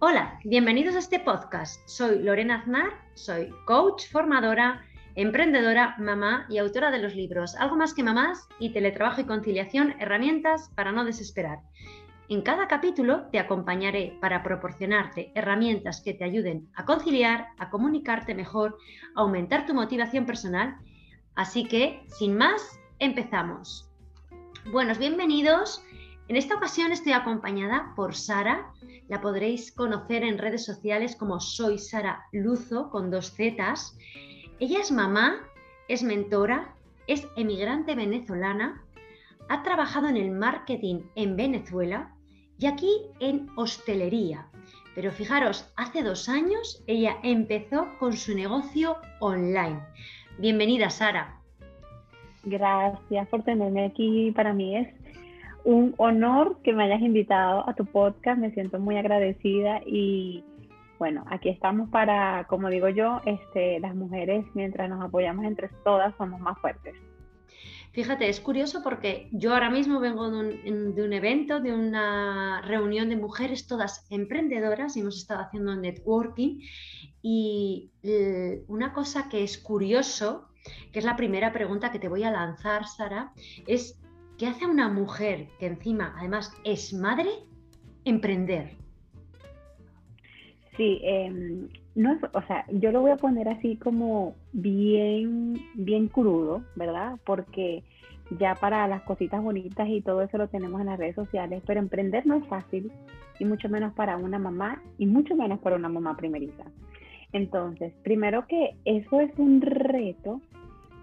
Hola, bienvenidos a este podcast. Soy Lorena Aznar, soy coach, formadora, emprendedora, mamá y autora de los libros Algo más que mamás y Teletrabajo y conciliación, herramientas para no desesperar. En cada capítulo te acompañaré para proporcionarte herramientas que te ayuden a conciliar, a comunicarte mejor, a aumentar tu motivación personal. Así que, sin más, empezamos. Buenos, bienvenidos. En esta ocasión estoy acompañada por Sara. La podréis conocer en redes sociales como Soy Sara Luzo con dos Zetas. Ella es mamá, es mentora, es emigrante venezolana, ha trabajado en el marketing en Venezuela y aquí en hostelería. Pero fijaros, hace dos años ella empezó con su negocio online. Bienvenida, Sara. Gracias por tenerme aquí. Para mí es un honor que me hayas invitado a tu podcast, me siento muy agradecida y bueno, aquí estamos para, como digo yo, este, las mujeres mientras nos apoyamos entre todas somos más fuertes. Fíjate, es curioso porque yo ahora mismo vengo de un, de un, evento, de una reunión de mujeres todas emprendedoras y hemos estado haciendo networking y eh, una cosa que es curioso, que es la primera pregunta que te voy a lanzar, Sara, es ¿Qué hace una mujer que encima además es madre emprender? Sí, em, no o sea, yo lo voy a poner así como bien, bien crudo, ¿verdad? Porque ya para las cositas bonitas y todo eso lo tenemos en las redes sociales, pero emprender no es fácil y mucho menos para una mamá y mucho menos para una mamá primeriza. Entonces, primero que eso es un reto,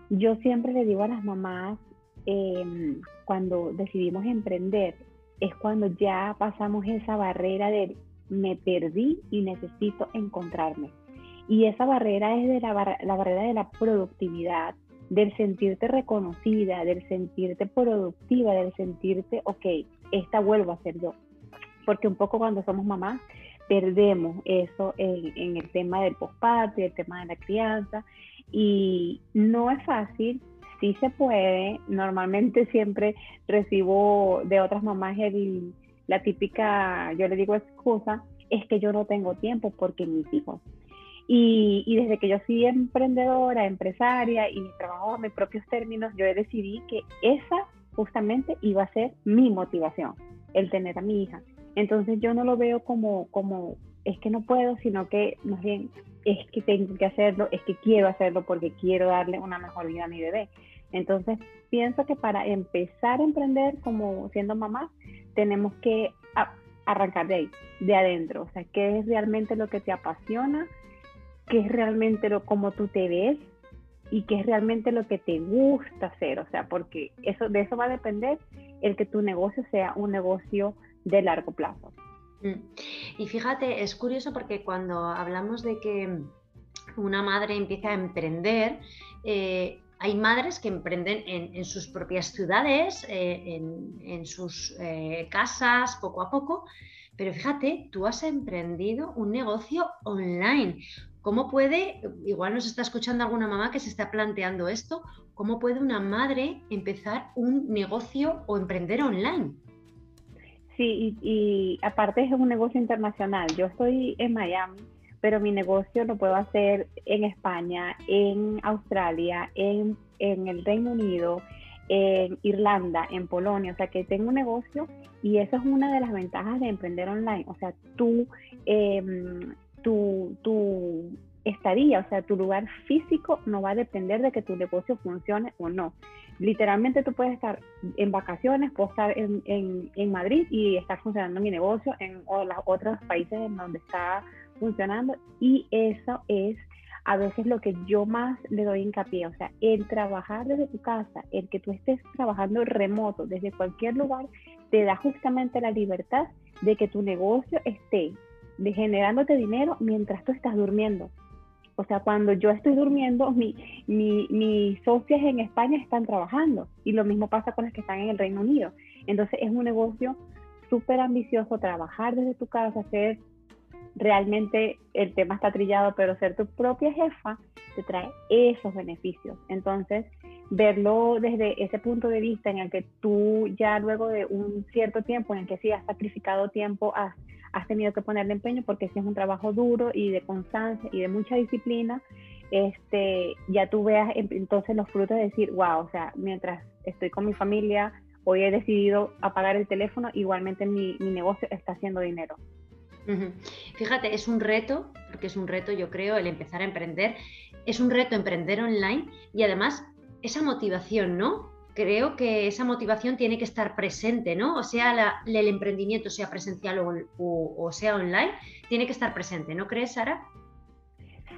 yo siempre le digo a las mamás Em, cuando decidimos emprender, es cuando ya pasamos esa barrera de me perdí y necesito encontrarme. Y esa barrera es de la, la barrera de la productividad, del sentirte reconocida, del sentirte productiva, del sentirte, ok, esta vuelvo a ser yo. Porque un poco cuando somos mamás perdemos eso en, en el tema del postparto, el tema de la crianza, y no es fácil, sí se puede. Normalmente siempre recibo de otras mamás la típica, yo le digo excusa, es que yo no tengo tiempo porque mis hijos. Y, y, desde que yo soy emprendedora, empresaria y trabajo a mis propios términos, yo decidí que esa justamente iba a ser mi motivación, el tener a mi hija. Entonces yo no lo veo como, como es que no puedo, sino que más bien es que tengo que hacerlo, es que quiero hacerlo porque quiero darle una mejor vida a mi bebé. Entonces, pienso que para empezar a emprender como siendo mamá, tenemos que arrancar de ahí, de adentro. O sea, qué es realmente lo que te apasiona, qué es realmente lo como tú te ves y qué es realmente lo que te gusta hacer. O sea, porque eso, de eso va a depender el que tu negocio sea un negocio de largo plazo. Mm. Y fíjate, es curioso porque cuando hablamos de que una madre empieza a emprender, eh, hay madres que emprenden en, sus propias ciudades, eh, en, sus eh, casas, poco a poco, pero fíjate, tú has emprendido un negocio online. ¿Cómo puede, igual nos está escuchando alguna mamá que se está planteando esto, cómo puede una madre empezar un negocio o emprender online? Sí, y, aparte es un negocio internacional. Yo estoy en Miami, pero mi negocio lo puedo hacer en España, en Australia, en, el Reino Unido, en Irlanda, en Polonia. O sea que tengo un negocio y esa es una de las ventajas de emprender online. O sea, tú, eh, tu, tu estadía, o sea, tu lugar físico no va a depender de que tu negocio funcione o no literalmente tú puedes estar en vacaciones, puedo estar en, en, Madrid y estar funcionando mi negocio en los otros países en donde está funcionando y eso es a veces lo que yo más le doy hincapié, o sea, el trabajar desde tu casa, el que tú estés trabajando remoto desde cualquier lugar, te da justamente la libertad de que tu negocio esté de generándote dinero mientras tú estás durmiendo. O sea, cuando yo estoy durmiendo, mi, mi, mis socias en España están trabajando y lo mismo pasa con las que están en el Reino Unido. Entonces es un negocio súper ambicioso trabajar desde tu casa, ser realmente, el tema está trillado, pero ser tu propia jefa te trae esos beneficios. Entonces, verlo desde ese punto de vista en el que tú ya luego de un cierto tiempo en el que sí has sacrificado tiempo, has, has tenido que ponerle empeño porque si es un trabajo duro y de constancia y de mucha disciplina, este, ya tú veas entonces los frutos de decir, wow, o sea, mientras estoy con mi familia, hoy he decidido apagar el teléfono, igualmente mi, mi negocio está haciendo dinero. Fíjate, es un reto, porque es un reto, yo creo, el empezar a emprender. Es un reto emprender online y además esa motivación, ¿no? Creo que esa motivación tiene que estar presente, ¿no? O sea, el emprendimiento, sea presencial o, sea online, tiene que estar presente, ¿no crees, Sara?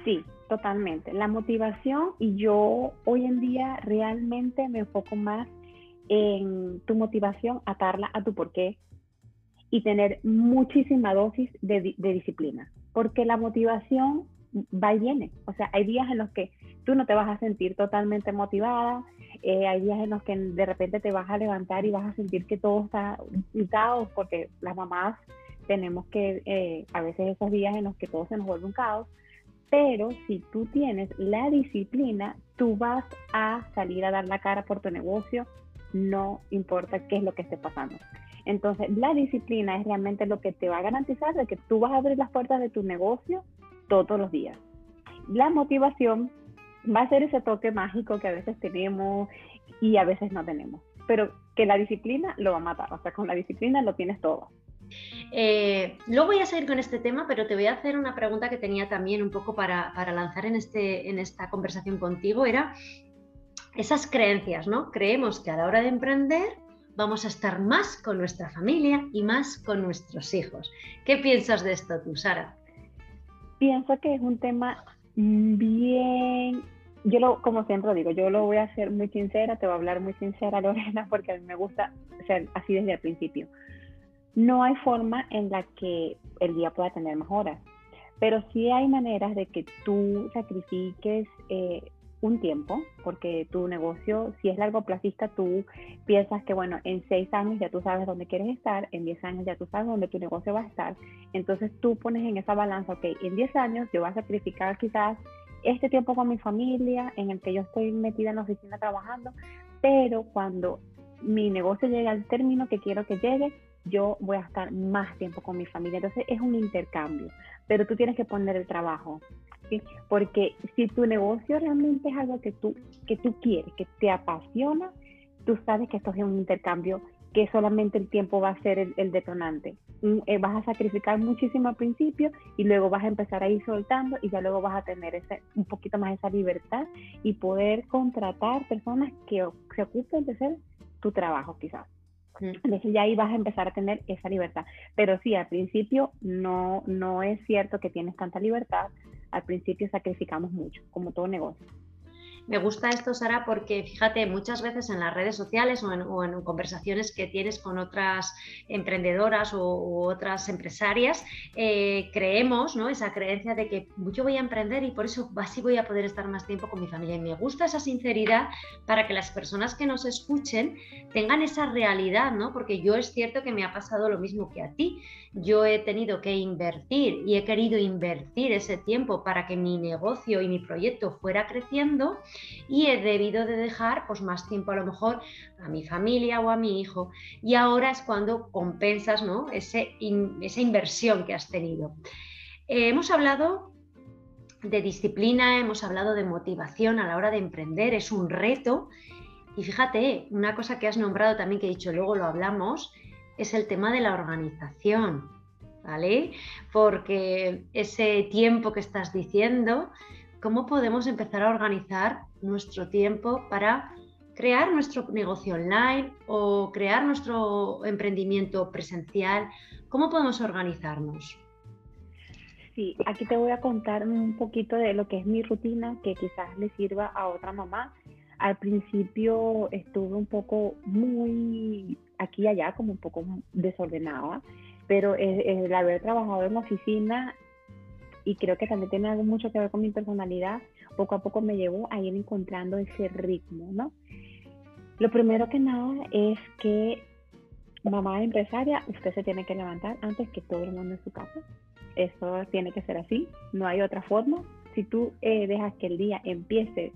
Sí, totalmente. La motivación y yo hoy en día realmente me enfoco más en tu motivación, atarla a tu porqué y tener muchísima dosis de, disciplina, porque la motivación va y viene. O sea, hay días en los que tú no te vas a sentir totalmente motivada, eh, hay días en los que de repente te vas a levantar y vas a sentir que todo está un caos, porque las mamás tenemos que, eh, a veces esos días en los que todo se nos vuelve un caos, pero si tú tienes la disciplina, tú vas a salir a dar la cara por tu negocio, no importa qué es lo que esté pasando. Entonces, la disciplina es realmente lo que te va a garantizar de que tú vas a abrir las puertas de tu negocio todos los días. La motivación va a ser ese toque mágico que a veces tenemos y a veces no tenemos, pero que la disciplina lo va a matar, o sea, con la disciplina lo tienes todo. Eh, luego voy a seguir con este tema, pero te voy a hacer una pregunta que tenía también un poco para, para lanzar en, este, en esta conversación contigo, era esas creencias, ¿no? Creemos que a la hora de emprender vamos a estar más con nuestra familia y más con nuestros hijos. ¿Qué piensas de esto tú, Sara? pienso que es un tema bien, yo lo, como siempre digo, yo lo voy a hacer muy sincera, te voy a hablar muy sincera, Lorena, porque a mí me gusta ser así desde el principio. No hay forma en la que el día pueda tener mejoras, pero sí hay maneras de que tú sacrifiques eh, un tiempo, porque tu negocio, si es largo plazista, tú piensas que, bueno, en seis años ya tú sabes dónde quieres estar, en diez años ya tú sabes dónde tu negocio va a estar. Entonces tú pones en esa balanza, ok, en diez años yo voy a sacrificar quizás este tiempo con mi familia, en el que yo estoy metida en la oficina trabajando, pero cuando mi negocio llegue al término que quiero que llegue, yo voy a estar más tiempo con mi familia. Entonces es un intercambio, pero tú tienes que poner el trabajo. Porque si tu negocio realmente es algo que tú, que tú quieres, que te apasiona, tú sabes que esto es un intercambio que solamente el tiempo va a ser el, detonante. Eh, vas a sacrificar muchísimo al principio y luego vas a empezar a ir soltando y ya luego vas a tener ese, un poquito más esa libertad y poder contratar personas que se ocupen de hacer tu trabajo quizás. Entonces ya ahí vas a empezar a tener esa libertad. Pero sí, al principio no, no es cierto que tienes tanta libertad. Al principio sacrificamos mucho, como todo negocio. Me gusta esto, Sara, porque fíjate, muchas veces en las redes sociales o en, conversaciones que tienes con otras emprendedoras o, otras empresarias, eh, creemos esa creencia de que yo voy a emprender y por eso así voy a poder estar más tiempo con mi familia. Y me gusta esa sinceridad para que las personas que nos escuchen tengan esa realidad, ¿no? Porque yo es cierto que me ha pasado lo mismo que a ti. Yo he tenido que invertir y he querido invertir ese tiempo para que mi negocio y mi proyecto fuera creciendo y he debido de dejar pues más tiempo a lo mejor a mi familia o a mi hijo y ahora es cuando compensas ¿no? Ese esa inversión que has tenido. Eh, hemos hablado de disciplina, hemos hablado de motivación a la hora de emprender, es un reto y fíjate, una cosa que has nombrado también que he dicho, luego lo hablamos, es el tema de la organización. ¿Vale? Porque ese tiempo que estás diciendo cómo podemos empezar a organizar nuestro tiempo para crear nuestro negocio online o crear nuestro emprendimiento presencial. ¿Cómo podemos organizarnos? Sí, aquí te voy a contar un poquito de lo que es mi rutina que quizás le sirva a otra mamá. Al principio estuve un poco muy aquí y allá, como un poco desordenada, pero el haber trabajado en oficina y creo que también tiene algo mucho que ver con mi personalidad, poco a poco me llevó a ir encontrando ese ritmo, ¿no? Lo primero que nada es que mamá empresaria, usted se tiene que levantar antes que todo el mundo en su casa. Eso tiene que ser así, no hay otra forma. Si tú eh, dejas que el día empiece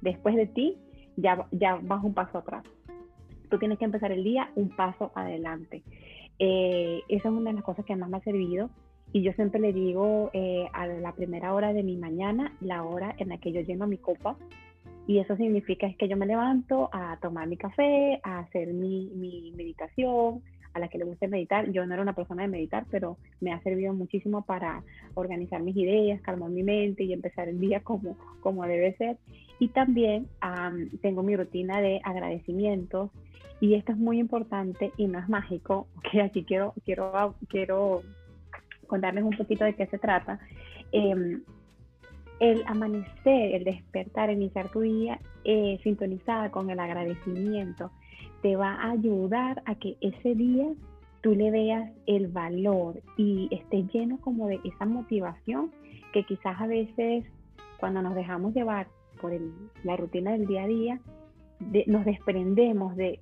después de ti, ya, ya vas un paso atrás. Tú tienes que empezar el día un paso adelante. Eh, esa es una de las cosas que más me ha servido. Y yo siempre le digo eh, a la primera hora de mi mañana, la hora en la que yo lleno mi copa. Y eso significa es que yo me levanto a tomar mi café, a hacer mi, mi meditación, a la que le guste meditar. Yo no era una persona de meditar, pero me ha servido muchísimo para organizar mis ideas, calmar mi mente y empezar el día como, como debe ser. Y también tengo mi rutina de agradecimientos y esto es muy importante y no es mágico, que aquí quiero, quiero, quiero contarles un poquito de qué se trata. Em, el amanecer, el despertar, iniciar tu día eh, sintonizada con el agradecimiento, te va a ayudar a que ese día tú le veas el valor y estés lleno como de esa motivación que quizás a veces cuando nos dejamos llevar por la rutina del día a día, nos desprendemos de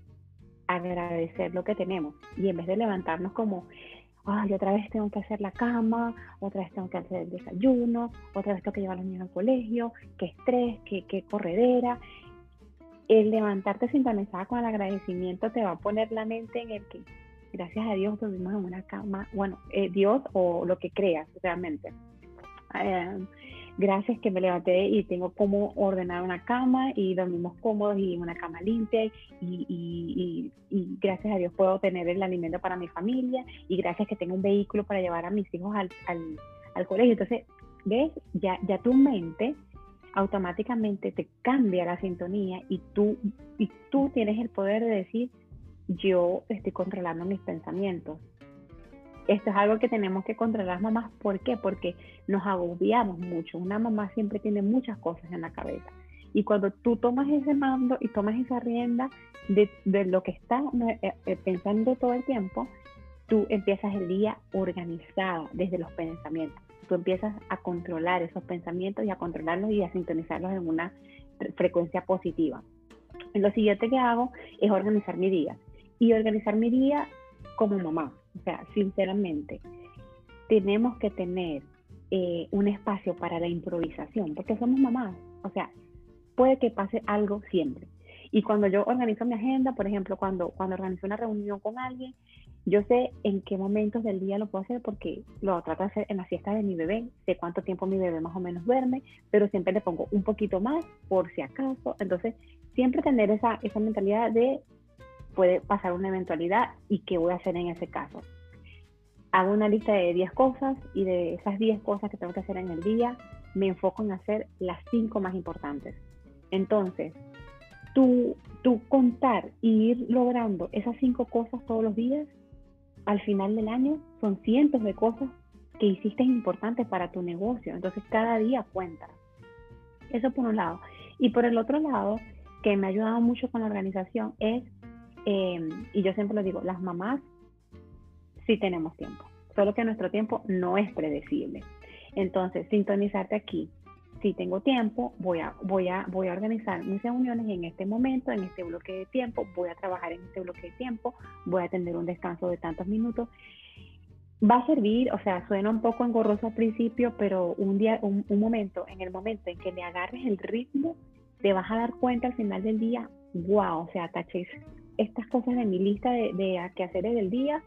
agradecer lo que tenemos y en vez de levantarnos como, ay, otra vez tengo que hacer la cama, otra vez tengo que hacer el desayuno, otra vez tengo que llevar a los niños al colegio, qué estrés, qué, qué corredera, el levantarte sintonizada con el agradecimiento te va a poner la mente en el que, gracias a Dios, dormimos en una cama, bueno, eh, Dios o lo que creas realmente. Eh, gracias que me levanté y tengo cómo ordenar una cama y dormimos cómodos y una cama limpia y, gracias a Dios puedo tener el alimento para mi familia y gracias que tengo un vehículo para llevar a mis hijos al, al, al colegio. Entonces, ¿ves? Ya, ya tu mente automáticamente te cambia la sintonía y tú, y tú tienes el poder de decir, yo estoy controlando mis pensamientos. Esto es algo que tenemos que controlar mamás. ¿Por qué? Porque nos agobiamos mucho. Una mamá siempre tiene muchas cosas en la cabeza. Y cuando tú tomas ese mando y tomas esa rienda de, lo que está eh, eh, pensando todo el tiempo, tú empiezas el día organizada desde los pensamientos tú empiezas a controlar esos pensamientos y a controlarlos y a sintonizarlos en una frecuencia positiva. Lo siguiente que hago es organizar mi día. Y organizar mi día como mamá. O sea, sinceramente, tenemos que tener eh, un espacio para la improvisación, porque somos mamás. O sea, puede que pase algo siempre. Y cuando yo organizo mi agenda, por ejemplo, cuando, cuando organizo una reunión con alguien, yo sé en qué momentos del día lo puedo hacer porque lo trato de hacer en la siesta de mi bebé, sé cuánto tiempo mi bebé más o menos duerme, pero siempre le pongo un poquito más por si acaso. Entonces, siempre tener esa, esa mentalidad de puede pasar una eventualidad y qué voy a hacer en ese caso. Hago una lista de 10 cosas y de esas 10 cosas que tengo que hacer en el día, me enfoco en hacer las 5 más importantes. Entonces, tú, tú contar y ir logrando esas 5 cosas todos los días al final del año son cientos de cosas que hiciste importantes para tu negocio. Entonces cada día cuenta. Eso por un lado. Y por el otro lado, que me ha ayudado mucho con la organización es, em, y yo siempre lo digo, las mamás sí tenemos tiempo, solo que nuestro tiempo no es predecible. Entonces, sintonizarte aquí, si tengo tiempo, voy a, voy, a, voy a organizar mis reuniones en este momento, en este bloque de tiempo, voy a trabajar en este bloque de tiempo, voy a tener un descanso de tantos minutos. Va a servir, o sea, suena un poco engorroso al principio, pero un día, un, momento, en el momento en que le agarres el ritmo, te vas a dar cuenta al final del día, wow, o sea, taché estas cosas de mi lista de, de quehaceres del día,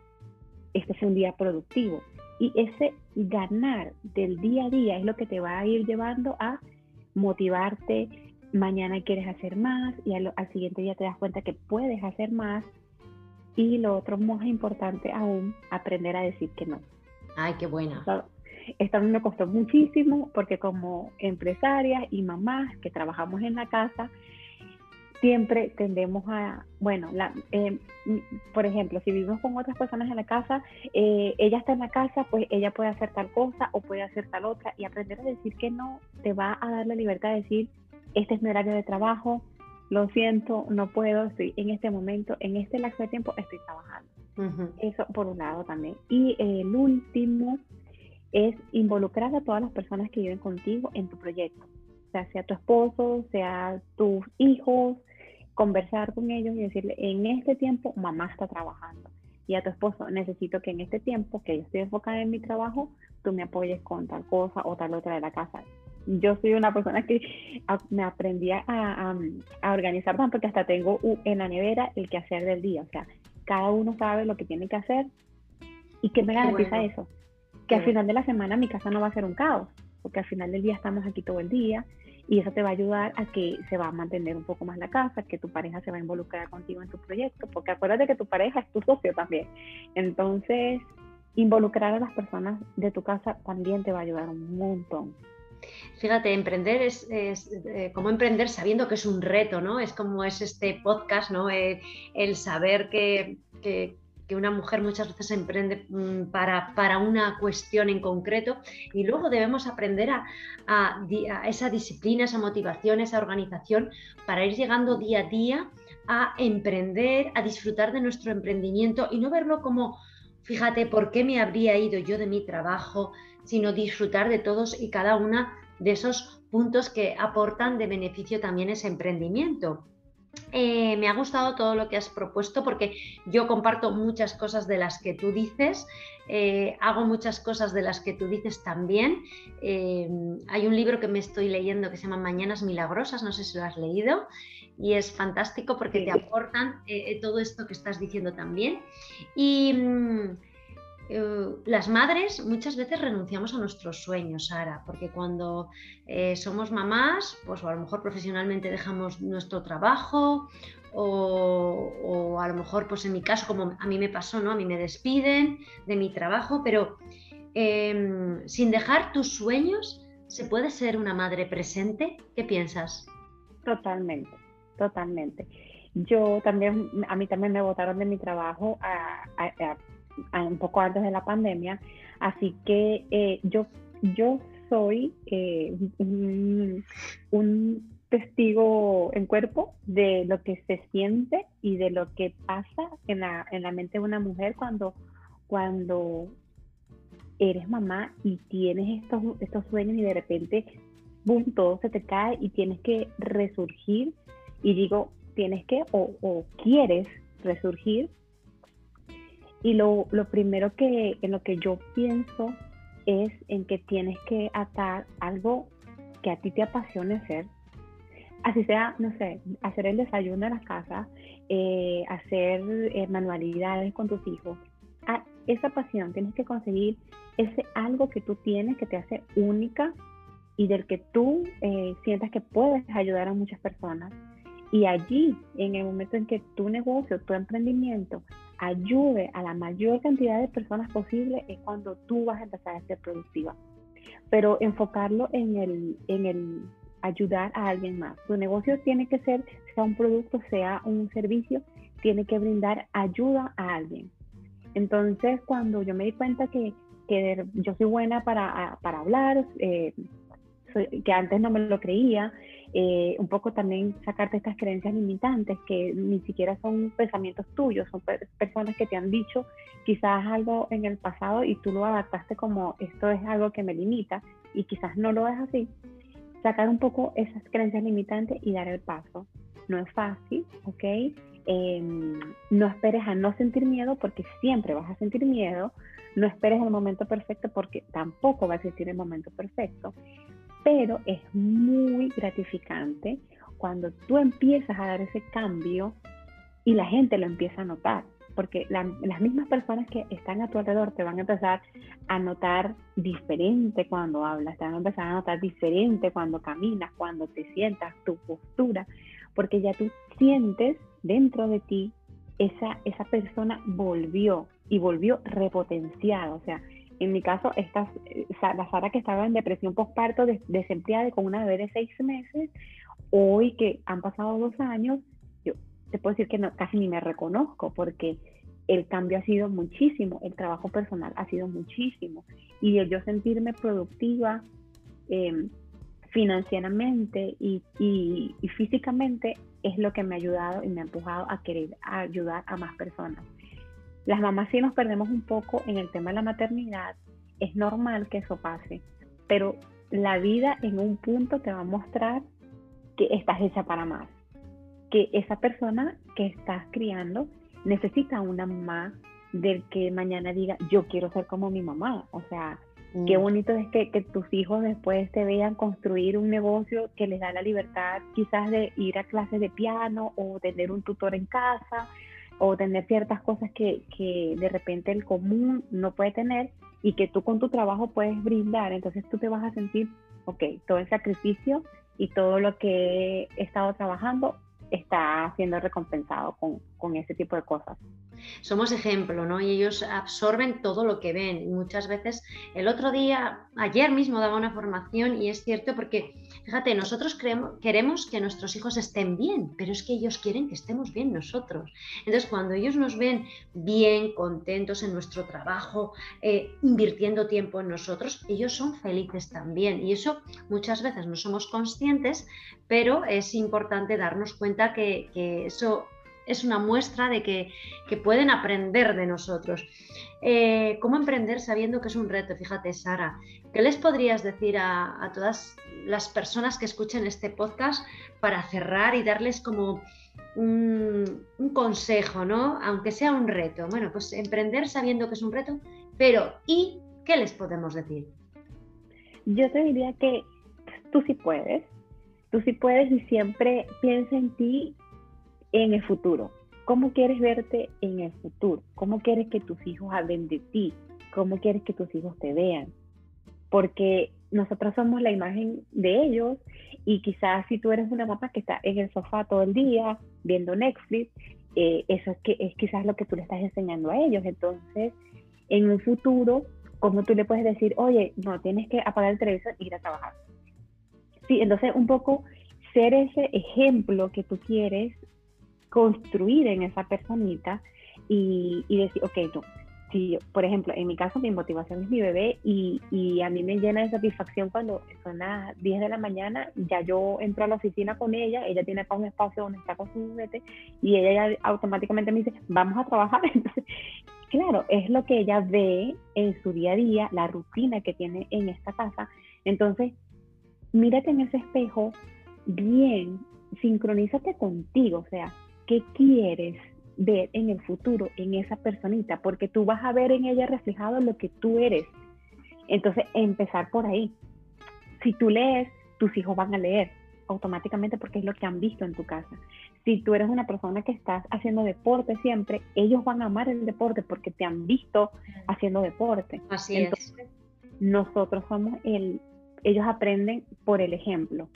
este fue un día productivo. Y ese ganar del día a día es lo que te va a ir llevando a motivarte. Mañana quieres hacer más y al, siguiente día te das cuenta que puedes hacer más. Y lo otro más importante aún, aprender a decir que no. Ay, qué buena. Esto a mí me costó muchísimo porque como empresarias y mamás que trabajamos en la casa, siempre tendemos a, bueno, la, eh, por ejemplo, si vivimos con otras personas en la casa, eh, ella está en la casa, pues ella puede hacer tal cosa o puede hacer tal otra y aprender a decir que no te va a dar la libertad de decir, este es mi horario de trabajo, lo siento, no puedo, estoy en este momento, en este lapso de tiempo estoy trabajando. Eso por un lado también. Y el último es involucrar a todas las personas que viven contigo en tu proyecto. O sea, sea tu esposo, sea tus hijos, conversar con ellos y decirle, en este tiempo mamá está trabajando. Y a tu esposo, necesito que en este tiempo que yo estoy enfocada en mi trabajo, tú me apoyes con tal cosa o tal otra de la casa. yo soy una persona que me aprendí a, organizar tanto que hasta tengo en la nevera el que hacer del día. O sea, cada uno sabe lo que tiene que hacer. ¿Y qué me garantiza eso? Que al final de la semana mi casa no va a ser un caos, porque al final del día estamos aquí todo el día y eso te va a ayudar a que se va a mantener un poco más la casa, que tu pareja se va a involucrar contigo en tu proyecto, porque acuérdate que tu pareja es tu socio también. Entonces, involucrar a las personas de tu casa también te va a ayudar un montón. Fíjate, emprender es, eh, como emprender sabiendo que es un reto, ¿no? Es como es este podcast, ¿no? Eh, el saber que, una mujer muchas veces emprende mm, para, para, una cuestión en concreto y luego debemos aprender a, a, esa disciplina, esa motivación, esa organización para ir llegando día a día a emprender, a disfrutar de nuestro emprendimiento y no verlo como Fíjate por qué me habría ido yo de mi trabajo, sino disfrutar de todos y cada una de esos puntos que aportan de beneficio también ese emprendimiento. Eh, me ha gustado todo lo que has propuesto porque yo comparto muchas cosas de las que tú dices, eh, hago muchas cosas de las que tú dices también. Eh, hay un libro que me estoy leyendo que se llama Mañanas Milagrosas, no sé si lo has leído, y es fantástico porque te aportan todo esto que estás diciendo también. Y mm, eh, las madres muchas veces renunciamos a nuestros sueños, Sara, porque cuando eh, somos mamás, pues a lo mejor profesionalmente dejamos nuestro trabajo o, a lo mejor, pues en mi caso, como a mí me pasó, ¿no? A mí me despiden de mi trabajo, pero em, sin dejar tus sueños, ¿se puede ser una madre presente? ¿Qué piensas? Totalmente, totalmente. Yo también, a mí también me votaron de mi trabajo a un poco antes de la pandemia. Así que eh, yo, yo soy eh, un, testigo en cuerpo de lo que se siente y de lo que pasa en la, en la mente de una mujer cuando, cuando eres mamá y tienes estos, estos sueños y de repente, boom, todo se te cae y tienes que resurgir. Y digo, tienes que o, o quieres resurgir y lo, primero que en lo que yo pienso es en que tienes que atar algo que a ti te apasione hacer. Así sea, no sé, hacer el desayuno en la casa, eh, hacer eh, manualidades con tus hijos. A esa pasión tienes que conseguir ese algo que tú tienes que te hace única y del que tú eh, sientas que puedes ayudar a muchas personas. Y allí, en el momento en que tu negocio, tu emprendimiento ayude a la mayor cantidad de personas posible, es cuando tú vas a empezar a ser productiva. Pero enfocarlo en el, en el ayudar a alguien más. Tu negocio tiene que ser, sea un producto, sea un servicio, tiene que brindar ayuda a alguien. Entonces, cuando yo me di cuenta que, que yo soy buena para, para hablar, eh, que antes no me lo creía, eh, un poco también sacarte estas creencias limitantes que ni siquiera son pensamientos tuyos, son personas que te han dicho quizás algo en el pasado y tú lo adaptaste como esto es algo que me limita y quizás no lo es así. Sacar un poco esas creencias limitantes y dar el paso. No es fácil, ¿ok? Em, no esperes a no sentir miedo porque siempre vas a sentir miedo. No esperes el momento perfecto porque tampoco va a existir el momento perfecto pero es muy gratificante cuando tú empiezas a dar ese cambio y la gente lo empieza a notar, porque las mismas personas que están a tu alrededor te van a empezar a notar diferente cuando hablas, te van a empezar a notar diferente cuando caminas, cuando te sientas, tu postura, porque ya tú sientes dentro de ti esa, esa persona volvió y volvió repotenciada, o sea, en mi caso, esta, la Sara que estaba en depresión postparto, desempleada con una bebé de seis meses, hoy que han pasado dos años, yo te puedo decir que casi ni me reconozco porque el cambio ha sido muchísimo, el trabajo personal ha sido muchísimo y el yo sentirme productiva em, financieramente y, y físicamente es lo que me ha ayudado y me ha empujado a querer ayudar a más personas. Las mamás sí nos perdemos un poco en el tema de la maternidad, es normal que eso pase, pero la vida en un punto te va a mostrar que estás hecha para más, que esa persona que estás criando necesita una mamá del que mañana diga, yo quiero ser como mi mamá, o sea, Qué mm. bonito es que, que, tus hijos después te vean construir un negocio que les da la libertad quizás de ir a clases de piano o tener un tutor en casa o tener ciertas cosas que, que de repente el común no puede tener y que tú con tu trabajo puedes brindar. Entonces tú te vas a sentir, ok, todo el sacrificio y todo lo que he estado trabajando está siendo recompensado con, con ese tipo de cosas somos ejemplo, ¿no? Y ellos absorben todo lo que ven. Muchas veces, el otro día, ayer mismo daba una formación y es cierto porque, fíjate, nosotros queremos que nuestros hijos estén bien, pero es que ellos quieren que estemos bien nosotros. Entonces, cuando ellos nos ven bien, contentos en nuestro trabajo, eh, invirtiendo tiempo en nosotros, ellos son felices también. Y eso muchas veces no somos conscientes, pero es importante darnos cuenta que eso es una muestra de que, pueden aprender de nosotros. Eh, ¿Cómo emprender sabiendo que es un reto? Fíjate, Sara, ¿qué les podrías decir a, todas las personas que escuchen este podcast para cerrar y darles como un, consejo, ¿no? Aunque sea un reto. Bueno, pues emprender sabiendo que es un reto, pero ¿y qué les podemos decir? Yo te diría que tú sí puedes, tú sí puedes y siempre piensa en ti en el futuro. ¿Cómo quieres verte en el futuro? ¿Cómo quieres que tus hijos hablen de ti? ¿Cómo quieres que tus hijos te vean? Porque nosotros somos la imagen de ellos y quizás si tú eres una mamá que está en el sofá todo el día viendo Netflix, eh, eso es, que, es quizás lo que tú le estás enseñando a ellos. Entonces, en un futuro, ¿cómo tú le puedes decir, oye, no, tienes que apagar el televisor e ir a trabajar? Sí, entonces un poco ser ese ejemplo que tú quieres construir en esa personita y, decir, ok, no, si, por ejemplo, en mi caso mi motivación es mi bebé y, a mí me llena de satisfacción cuando son las 10 de la mañana, ya yo entro a la oficina con ella, ella tiene acá un espacio donde está con su juguete y ella ya automáticamente me dice, vamos a trabajar. Entonces, claro, es lo que ella ve en su día a día, la rutina que tiene en esta casa. Entonces, mírate en ese espejo bien, sincronízate contigo, o sea, qué quieres ver en el futuro en esa personita, porque tú vas a ver en ella reflejado lo que tú eres. Entonces, empezar por ahí. Si tú lees, tus hijos van a leer automáticamente porque es lo que han visto en tu casa. Si tú eres una persona que estás haciendo deporte siempre, ellos van a amar el deporte porque te han visto haciendo deporte. Así Entonces, es. nosotros somos el, ellos aprenden por el ejemplo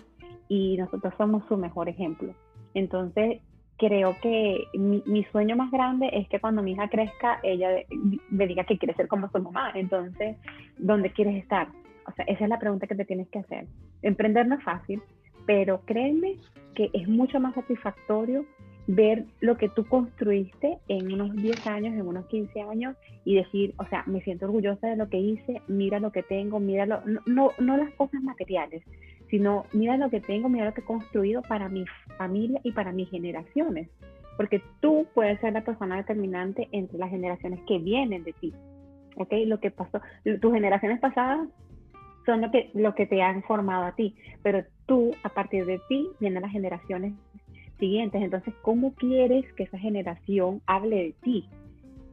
y nosotros somos su mejor ejemplo. Entonces, creo que mi, sueño más grande es que cuando mi hija crezca, ella me diga que quiere ser como su mamá. Entonces, ¿dónde quieres estar? O sea, esa es la pregunta que te tienes que hacer. Emprender no es fácil, pero créeme que es mucho más satisfactorio ver lo que tú construiste en unos 10 años, en unos 15 años y decir, o sea, me siento orgullosa de lo que hice, mira lo que tengo, mira lo, no, no las cosas materiales, sino mira lo que tengo, mira lo que he construido para mi familia y para mis generaciones. Porque tú puedes ser la persona determinante entre las generaciones que vienen de ti. ¿Ok? Lo que pasó, tus generaciones pasadas son lo que, lo que te han formado a ti, pero tú, a partir de ti, vienen las generaciones siguientes. Entonces, ¿cómo quieres que esa generación hable de ti?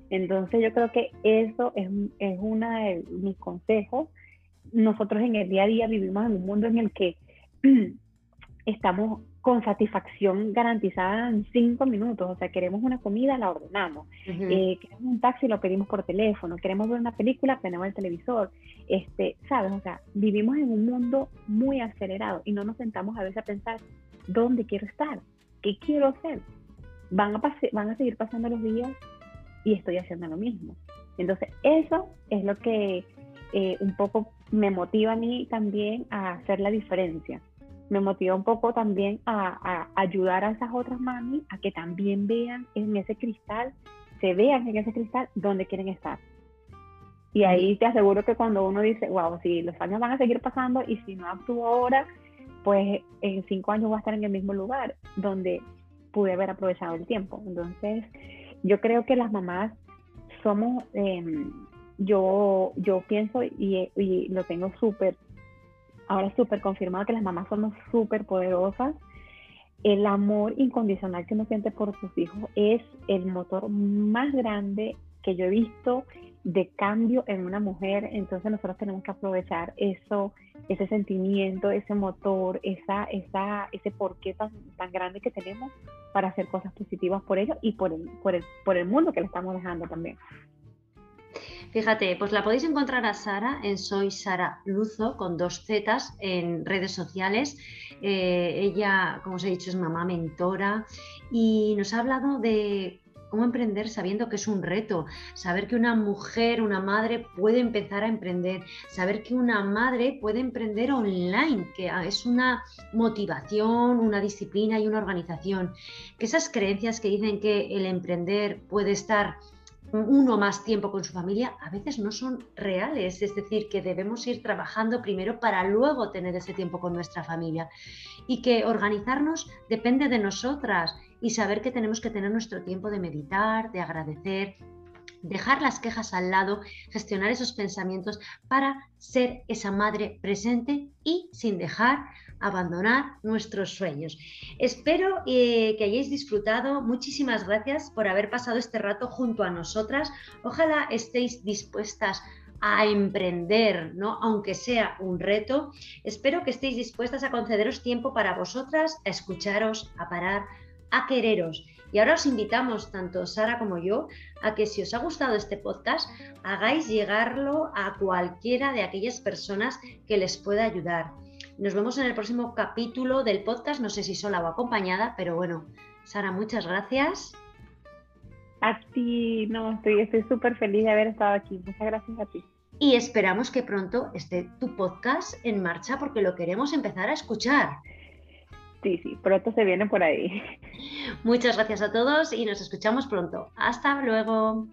Entonces, yo creo que eso es, es uno de mis consejos nosotros en el día a día vivimos en un mundo en el que estamos con satisfacción garantizada en cinco minutos. O sea, queremos una comida, la ordenamos. Eh, queremos un taxi, lo pedimos por teléfono. Queremos ver una película, tenemos el televisor. Este, ¿Sabes? O sea, vivimos en un mundo muy acelerado y no nos sentamos a veces a pensar, ¿dónde quiero estar? ¿Qué quiero hacer? Van a, van a seguir pasando los días y estoy haciendo lo mismo. Entonces, eso es lo que eh, un poco me motiva a mí también a hacer la diferencia. Me motiva un poco también a, ayudar a esas otras mami a que también vean en ese cristal, se vean en ese cristal donde quieren estar. Y ahí te aseguro que cuando uno dice, wow, si los años van a seguir pasando y si no actúo ahora, pues en cinco años voy a estar en el mismo lugar donde pude haber aprovechado el tiempo. Entonces, yo creo que las mamás somos em, yo, yo pienso y, y lo tengo súper, ahora súper confirmado que las mamás somos súper poderosas. El amor incondicional que uno siente por sus hijos es el motor más grande que yo he visto de cambio en una mujer, entonces nosotros tenemos que aprovechar eso, ese sentimiento, ese motor, esa, esa, ese porqué tan, tan grande que tenemos para hacer cosas positivas por ellos y por el, por el, por el mundo que le estamos dejando también. Fíjate, pues la podéis encontrar a Sara en Soy Sara Luzo con dos Zetas en redes sociales. Eh, ella, como os he dicho, es mamá mentora y nos ha hablado de cómo emprender sabiendo que es un reto, saber que una mujer, una madre puede empezar a emprender, saber que una madre puede emprender online, que es una motivación, una disciplina y una organización, que esas creencias que dicen que el emprender puede estar uno más tiempo con su familia, a veces no son reales. Es decir, que debemos ir trabajando primero para luego tener ese tiempo con nuestra familia. Y que organizarnos depende de nosotras y saber que tenemos que tener nuestro tiempo de meditar, de agradecer, dejar las quejas al lado, gestionar esos pensamientos para ser esa madre presente y sin dejar abandonar nuestros sueños. Espero eh, que hayáis disfrutado. Muchísimas gracias por haber pasado este rato junto a nosotras. Ojalá estéis dispuestas a emprender, ¿no? aunque sea un reto. Espero que estéis dispuestas a concederos tiempo para vosotras, a escucharos, a parar, a quereros. Y ahora os invitamos, tanto Sara como yo, a que si os ha gustado este podcast, hagáis llegarlo a cualquiera de aquellas personas que les pueda ayudar. Nos vemos en el próximo capítulo del podcast, no sé si sola o acompañada, pero bueno, Sara, muchas gracias. A ti, no, estoy súper feliz de haber estado aquí. Muchas gracias a ti. Y esperamos que pronto esté tu podcast en marcha porque lo queremos empezar a escuchar. Sí, sí, pronto se viene por ahí. Muchas gracias a todos y nos escuchamos pronto. Hasta luego.